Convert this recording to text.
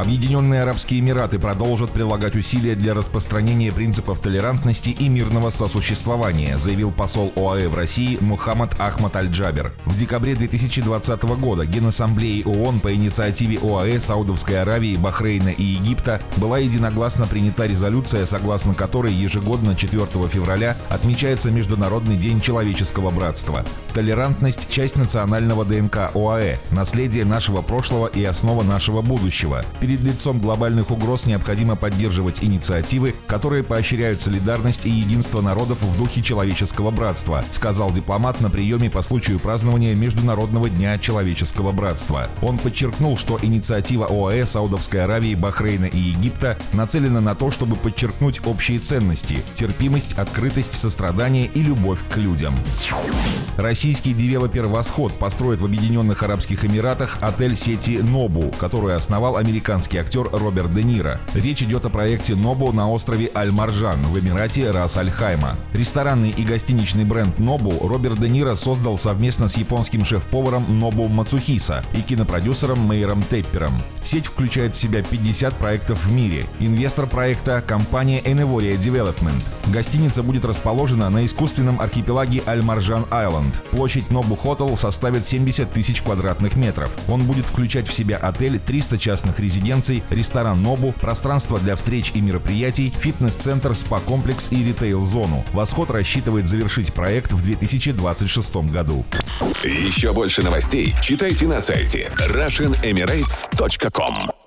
Объединенные Арабские Эмираты продолжат прилагать усилия для распространения принципов толерантности и мирного сосуществования, заявил посол ОАЭ в России Мухаммад Ахмад Аль-Джабер. В декабре 2020 года Генассамблеей ООН по инициативе ОАЭ, Саудовской Аравии, Бахрейна и Египта была единогласно принята резолюция, согласно которой ежегодно 4 февраля отмечается Международный день человеческого братства. Толерантность – часть национального ДНК ОАЭ, наследие нашего прошлого и основа нашего будущего. Перед лицом глобальных угроз необходимо поддерживать инициативы, которые поощряют солидарность и единство народов в духе человеческого братства, сказал дипломат на приеме по случаю празднования Международного дня человеческого братства. Он подчеркнул, что инициатива ОАЭ, Саудовской Аравии, Бахрейна и Египта нацелена на то, чтобы подчеркнуть общие ценности – терпимость, открытость, сострадание и любовь к людям. Российский девелопер «Восход» построит в Объединенных Арабских Эмиратах отель сети «Нобу», которую основал американский актер Роберт Де Ниро. Речь идет о проекте «Нобу» на острове Аль-Маржан в Эмирате Рас-Аль-Хайма. Ресторанный и гостиничный бренд «Нобу» Роберт Де Ниро создал совместно с японским шеф-поваром Нобу Мацухиса и кинопродюсером Мейером Теппером. Сеть включает в себя 50 проектов в мире. Инвестор проекта – компания Enevoria Development. Гостиница будет расположена на искусственном архипелаге Аль-Маржан Айленд. Площадь Нобу Хотел составит 70 тысяч квадратных метров. Он будет включать в себя отель, 300 частных резиденций, ресторан Нобу, пространство для встреч и мероприятий, фитнес-центр, спа-комплекс и ритейл-зону. Восход рассчитывает завершить проект в 2026 году. Еще больше новостей читайте на сайте RussianEmirates.com